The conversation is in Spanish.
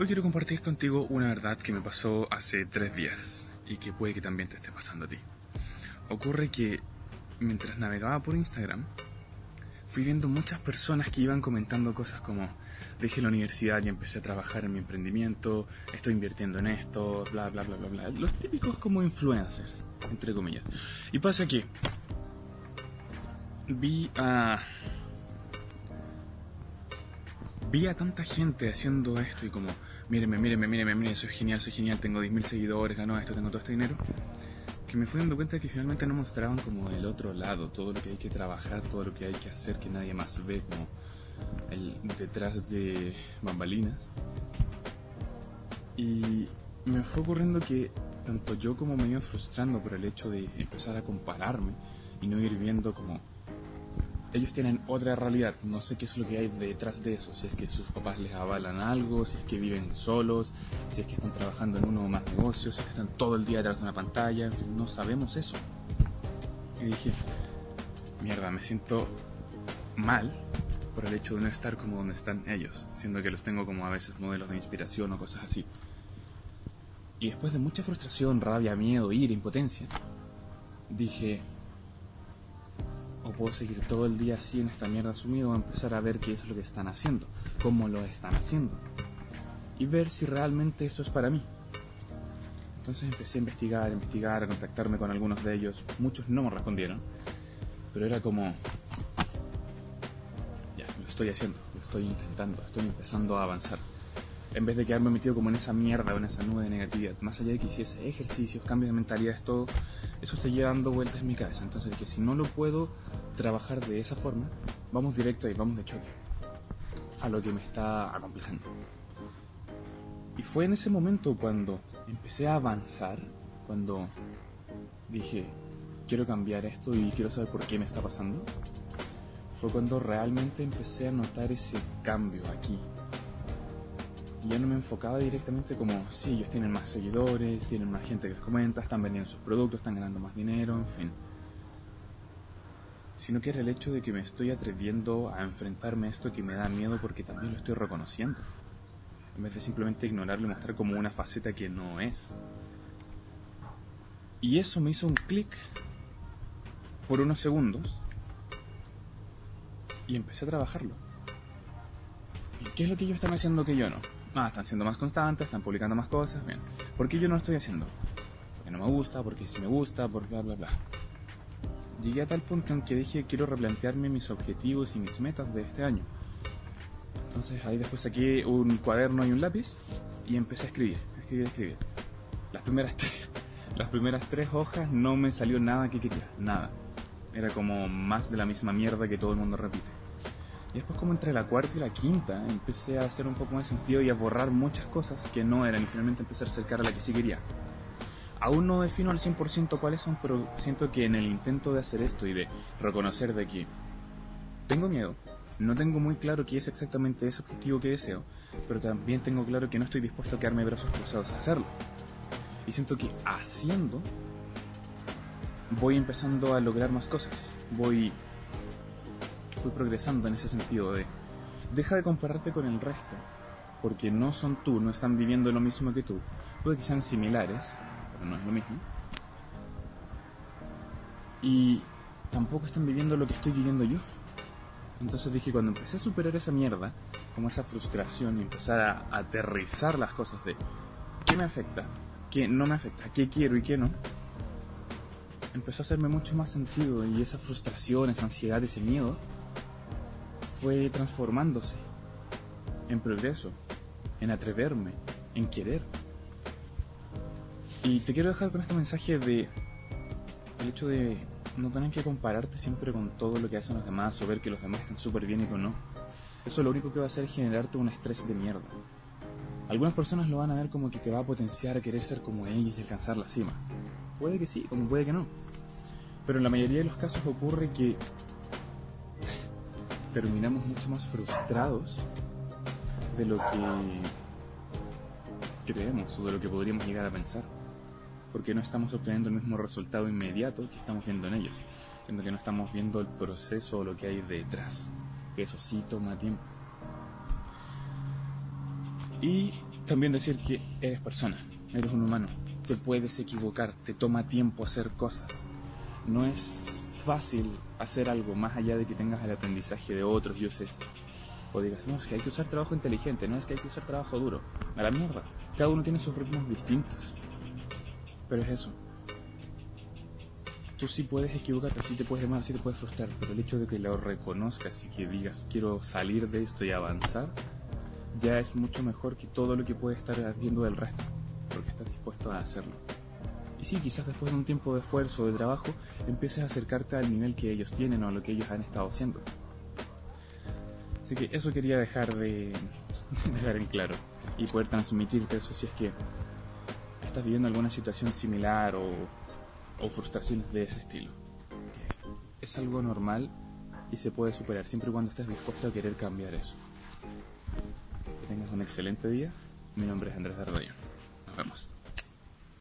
Hoy quiero compartir contigo una verdad que me pasó hace tres días y que puede que también te esté pasando a ti. Ocurre que mientras navegaba por Instagram, fui viendo muchas personas que iban comentando cosas como dejé la universidad y empecé a trabajar en mi emprendimiento, estoy invirtiendo en esto, bla, bla, bla, bla, bla. Los típicos como influencers, entre comillas. Y pasa que vi a vi a tanta gente haciendo esto y como, míreme, míreme, míreme, míreme, soy genial, soy genial, tengo 10.000 seguidores, gano esto, tengo todo este dinero, que me fui dando cuenta que finalmente no mostraban como el otro lado, todo lo que hay que trabajar, todo lo que hay que hacer que nadie más ve, como el detrás de bambalinas. Y me fue ocurriendo que tanto yo como me iba frustrando por el hecho de empezar a compararme y no ir viendo como ellos tienen otra realidad. No sé qué es lo que hay detrás de eso. Si es que sus papás les avalan algo, si es que viven solos, si es que están trabajando en uno o más negocios, si es que están todo el día detrás de una pantalla. No sabemos eso. Y dije, mierda, me siento mal por el hecho de no estar como donde están ellos, siendo que los tengo como a veces modelos de inspiración o cosas así. Y después de mucha frustración, rabia, miedo, ira, impotencia, dije, o puedo seguir todo el día así en esta mierda sumido o empezar a ver qué es lo que están haciendo, cómo lo están haciendo y ver si realmente eso es para mí. Entonces empecé a investigar, a investigar, a contactarme con algunos de ellos. Muchos no me respondieron, pero era como, ya, lo estoy haciendo, lo estoy intentando, estoy empezando a avanzar. En vez de quedarme metido como en esa mierda o en esa nube de negatividad, más allá de que hiciese ejercicios, cambios de mentalidad, todo, eso seguía dando vueltas en mi cabeza. Entonces dije, si no lo puedo trabajar de esa forma, vamos directo ahí, vamos de choque a lo que me está acomplejando. Y fue en ese momento cuando empecé a avanzar, cuando dije, quiero cambiar esto y quiero saber por qué me está pasando, fue cuando realmente empecé a notar ese cambio aquí. Y ya no me enfocaba directamente como, sí, ellos tienen más seguidores, tienen más gente que les comenta, están vendiendo sus productos, están ganando más dinero, en fin sino que era el hecho de que me estoy atreviendo a enfrentarme a esto que me da miedo porque también lo estoy reconociendo, en vez de simplemente ignorarlo y mostrar como una faceta que no es. Y eso me hizo un clic por unos segundos y empecé a trabajarlo. ¿Y qué es lo que ellos están haciendo que yo no? Ah, están siendo más constantes, están publicando más cosas, bien. ¿Por qué yo no lo estoy haciendo? Porque no me gusta, porque sí me gusta, por bla bla bla llegué a tal punto en que dije quiero replantearme mis objetivos y mis metas de este año. Entonces ahí después saqué un cuaderno y un lápiz y empecé a escribir, a escribir, escribir. Las primeras tres, las primeras tres hojas no me salió nada que quería, nada. Era como más de la misma mierda que todo el mundo repite. Y después como entre la cuarta y la quinta empecé a hacer un poco más sentido y a borrar muchas cosas que no eran y finalmente empecé a acercar a la que sí quería. Aún no defino al 100% cuáles son, pero siento que en el intento de hacer esto y de reconocer de que tengo miedo, no tengo muy claro qué es exactamente ese objetivo que deseo, pero también tengo claro que no estoy dispuesto a quedarme brazos cruzados a hacerlo. Y siento que haciendo voy empezando a lograr más cosas, voy, voy progresando en ese sentido de deja de compararte con el resto, porque no son tú, no están viviendo lo mismo que tú, puede que sean similares, no es lo mismo. Y tampoco están viviendo lo que estoy viviendo yo. Entonces dije, cuando empecé a superar esa mierda, como esa frustración y empezar a aterrizar las cosas de qué me afecta, qué no me afecta, qué quiero y qué no, empezó a hacerme mucho más sentido y esa frustración, esa ansiedad, ese miedo fue transformándose en progreso, en atreverme, en querer. Y te quiero dejar con este mensaje de el hecho de no tener que compararte siempre con todo lo que hacen los demás o ver que los demás están súper bien y tú no. Eso lo único que va a hacer es generarte un estrés de mierda. Algunas personas lo van a ver como que te va a potenciar a querer ser como ellos y alcanzar la cima. Puede que sí, como puede que no. Pero en la mayoría de los casos ocurre que terminamos mucho más frustrados de lo que creemos o de lo que podríamos llegar a pensar porque no estamos obteniendo el mismo resultado inmediato que estamos viendo en ellos, siendo que no estamos viendo el proceso o lo que hay detrás, que eso sí toma tiempo. Y también decir que eres persona, eres un humano, te puedes equivocar, te toma tiempo hacer cosas. No es fácil hacer algo más allá de que tengas el aprendizaje de otros y uses o digas, no, es que hay que usar trabajo inteligente, no es que hay que usar trabajo duro. A la mierda. Cada uno tiene sus ritmos distintos. Pero es eso. Tú sí puedes equivocarte, sí te puedes demandar, sí te puedes frustrar, pero el hecho de que lo reconozcas y que digas, quiero salir de esto y avanzar, ya es mucho mejor que todo lo que puedes estar viendo del resto, porque estás dispuesto a hacerlo. Y sí, quizás después de un tiempo de esfuerzo, de trabajo, empieces a acercarte al nivel que ellos tienen o a lo que ellos han estado haciendo. Así que eso quería dejar de dejar en claro y poder transmitirte eso si es que estás viviendo alguna situación similar o, frustraciones de ese estilo. es algo normal y se puede superar siempre y cuando estés dispuesto a querer cambiar eso. Que tengas un excelente día. Mi nombre es Andrés de